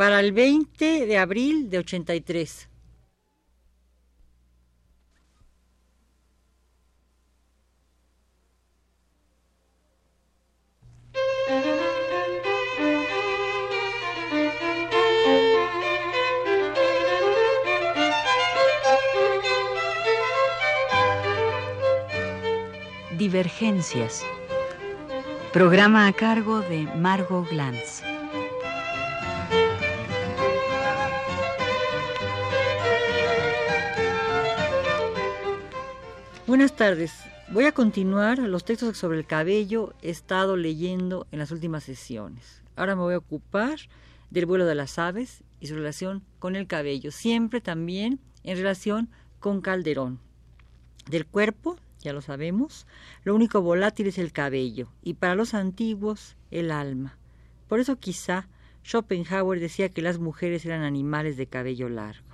para el 20 de abril de 83. Divergencias. Programa a cargo de Margot Glantz. Buenas tardes. Voy a continuar los textos sobre el cabello he estado leyendo en las últimas sesiones. Ahora me voy a ocupar del vuelo de las aves y su relación con el cabello, siempre también en relación con Calderón. Del cuerpo ya lo sabemos, lo único volátil es el cabello y para los antiguos el alma. Por eso quizá Schopenhauer decía que las mujeres eran animales de cabello largo.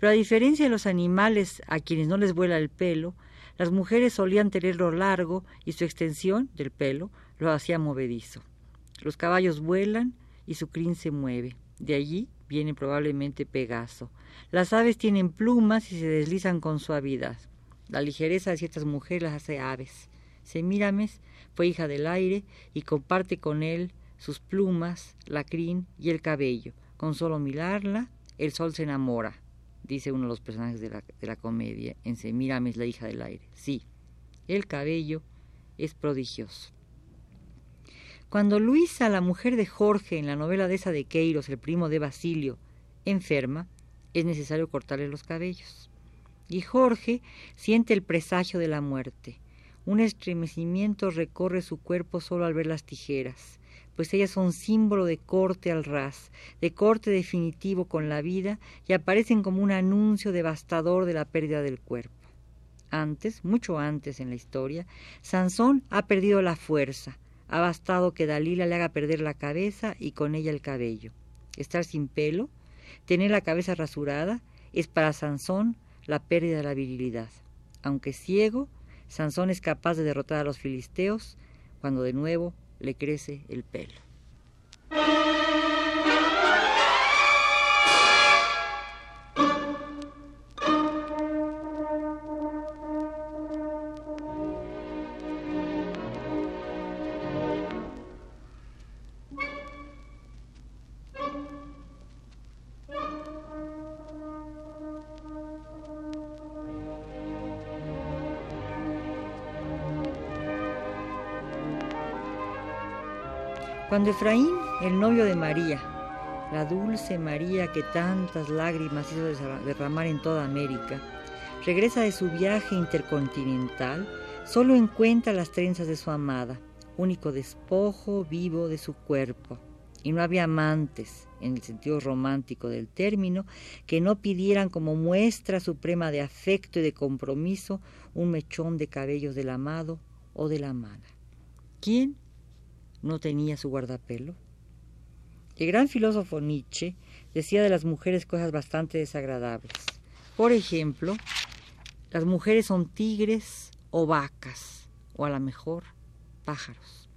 Pero a diferencia de los animales a quienes no les vuela el pelo, las mujeres solían tenerlo largo y su extensión del pelo lo hacía movedizo. Los caballos vuelan y su crin se mueve. De allí viene probablemente Pegaso. Las aves tienen plumas y se deslizan con suavidad. La ligereza de ciertas mujeres las hace aves. Semírames fue hija del aire y comparte con él sus plumas, la crin y el cabello. Con solo mirarla, el sol se enamora, dice uno de los personajes de la, de la comedia en Semírames, la hija del aire. Sí, el cabello es prodigioso. Cuando Luisa, la mujer de Jorge, en la novela de esa de Queiros, el primo de Basilio, enferma, es necesario cortarle los cabellos y Jorge siente el presagio de la muerte. Un estremecimiento recorre su cuerpo solo al ver las tijeras, pues ellas son símbolo de corte al ras, de corte definitivo con la vida y aparecen como un anuncio devastador de la pérdida del cuerpo. Antes, mucho antes en la historia, Sansón ha perdido la fuerza, ha bastado que Dalila le haga perder la cabeza y con ella el cabello. Estar sin pelo, tener la cabeza rasurada, es para Sansón la pérdida de la virilidad. Aunque ciego, Sansón es capaz de derrotar a los filisteos cuando de nuevo le crece el pelo. Cuando Efraín, el novio de María, la dulce María que tantas lágrimas hizo derramar en toda América, regresa de su viaje intercontinental, solo encuentra las trenzas de su amada, único despojo vivo de su cuerpo. Y no había amantes, en el sentido romántico del término, que no pidieran como muestra suprema de afecto y de compromiso un mechón de cabellos del amado o de la amada. ¿Quién no tenía su guardapelo? El gran filósofo Nietzsche decía de las mujeres cosas bastante desagradables. Por ejemplo, las mujeres son tigres o vacas, o a lo mejor pájaros.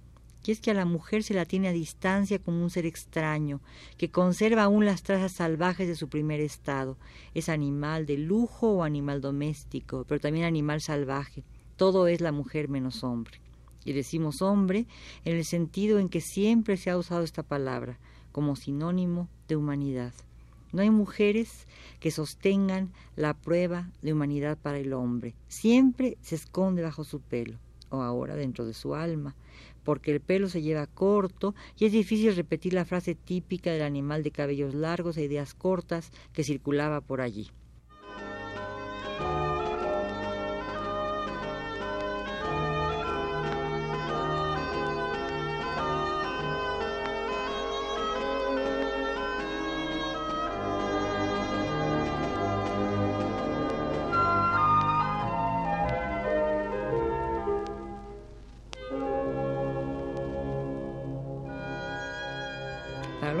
Y es que a la mujer se la tiene a distancia como un ser extraño, que conserva aún las trazas salvajes de su primer estado. Es animal de lujo o animal doméstico, pero también animal salvaje. Todo es la mujer menos hombre y decimos hombre en el sentido en que siempre se ha usado esta palabra, como sinónimo de humanidad. No hay mujeres que sostengan la prueba de humanidad para el hombre. Siempre se esconde bajo su pelo, o ahora dentro de su alma, porque el pelo se lleva corto y es difícil repetir la frase típica del animal de cabellos largos e ideas cortas que circulaba por allí.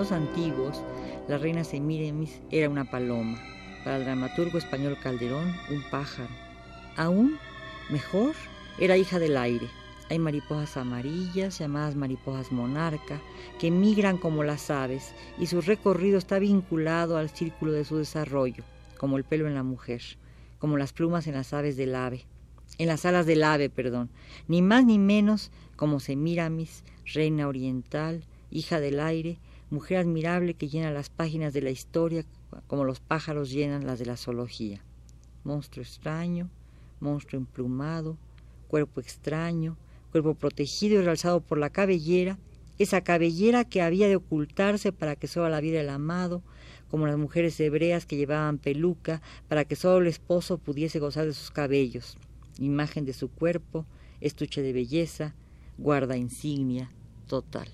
Antiguos, la reina Semíramis era una paloma, para el dramaturgo español Calderón un pájaro. Aún mejor, era hija del aire. Hay mariposas amarillas, llamadas mariposas monarca, que migran como las aves y su recorrido está vinculado al círculo de su desarrollo, como el pelo en la mujer, como las plumas en las aves del ave, en las alas del ave, perdón, ni más ni menos como Semiramis, reina oriental, hija del aire, mujer admirable que llena las páginas de la historia como los pájaros llenan las de la zoología. Monstruo extraño, monstruo emplumado, cuerpo extraño, cuerpo protegido y realzado por la cabellera, esa cabellera que había de ocultarse para que solo la viera el amado, como las mujeres hebreas que llevaban peluca para que solo el esposo pudiese gozar de sus cabellos, imagen de su cuerpo, estuche de belleza, guarda insignia total.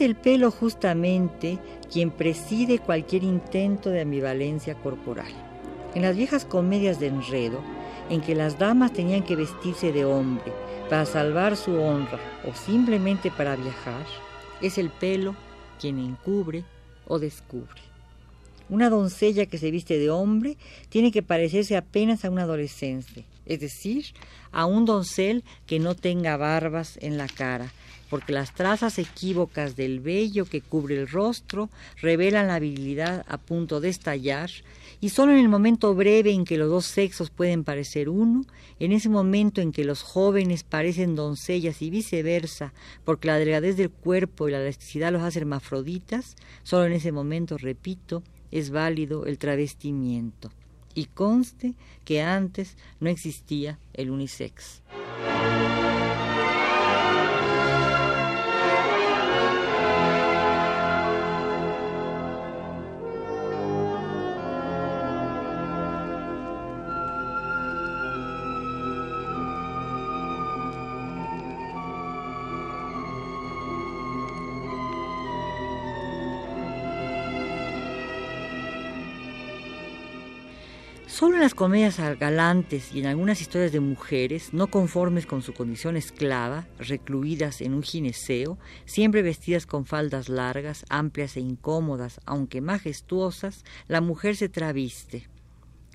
El pelo justamente quien preside cualquier intento de ambivalencia corporal. En las viejas comedias de enredo, en que las damas tenían que vestirse de hombre para salvar su honra o simplemente para viajar, es el pelo quien encubre o descubre. Una doncella que se viste de hombre tiene que parecerse apenas a un adolescente, es decir, a un doncel que no tenga barbas en la cara, porque las trazas equívocas del vello que cubre el rostro revelan la habilidad a punto de estallar, y solo en el momento breve en que los dos sexos pueden parecer uno, en ese momento en que los jóvenes parecen doncellas y viceversa, porque la delgadez del cuerpo y la elasticidad los hace hermafroditas, solo en ese momento, repito, es válido el travestimiento. Y conste que antes no existía el unisex. Solo en las comedias galantes y en algunas historias de mujeres, no conformes con su condición esclava, recluidas en un gineceo, siempre vestidas con faldas largas, amplias e incómodas, aunque majestuosas, la mujer se traviste.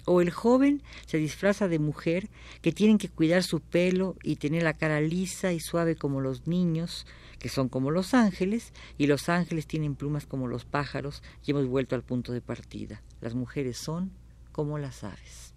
O el joven se disfraza de mujer que tienen que cuidar su pelo y tener la cara lisa y suave como los niños, que son como los ángeles, y los ángeles tienen plumas como los pájaros, y hemos vuelto al punto de partida. Las mujeres son como las aves.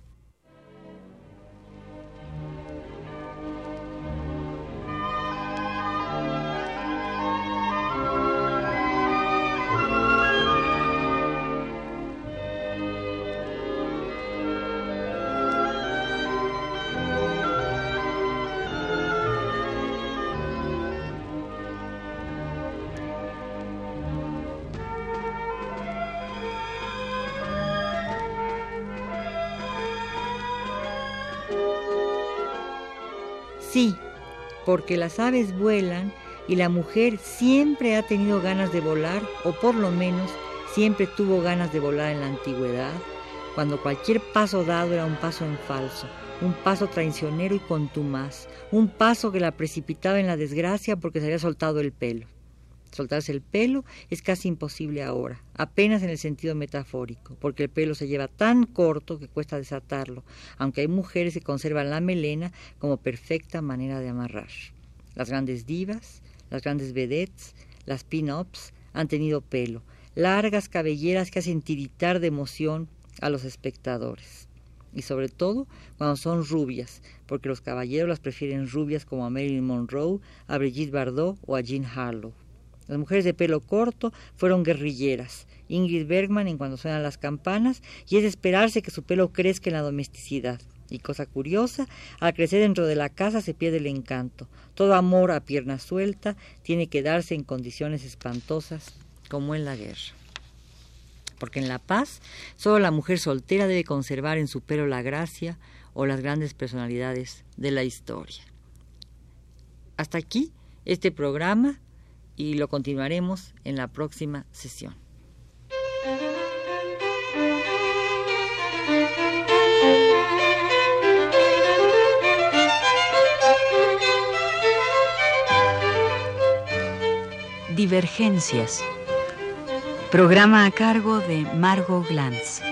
Porque las aves vuelan y la mujer siempre ha tenido ganas de volar, o por lo menos siempre tuvo ganas de volar en la antigüedad, cuando cualquier paso dado era un paso en falso, un paso traicionero y contumaz, un paso que la precipitaba en la desgracia porque se había soltado el pelo. Soltarse el pelo es casi imposible ahora, apenas en el sentido metafórico, porque el pelo se lleva tan corto que cuesta desatarlo, aunque hay mujeres que conservan la melena como perfecta manera de amarrar. Las grandes divas, las grandes vedettes, las pin-ups han tenido pelo, largas cabelleras que hacen tiritar de emoción a los espectadores. Y sobre todo cuando son rubias, porque los caballeros las prefieren rubias como a Marilyn Monroe, a Brigitte Bardot o a Jean Harlow Las mujeres de pelo corto fueron guerrilleras. Ingrid Bergman en cuando suenan las campanas, y es esperarse que su pelo crezca en la domesticidad. Y cosa curiosa, al crecer dentro de la casa se pierde el encanto. Todo amor a pierna suelta tiene que darse en condiciones espantosas como en la guerra. Porque en la paz solo la mujer soltera debe conservar en su pelo la gracia o las grandes personalidades de la historia. Hasta aquí este programa y lo continuaremos en la próxima sesión. Divergencias. Programa a cargo de Margot Glantz.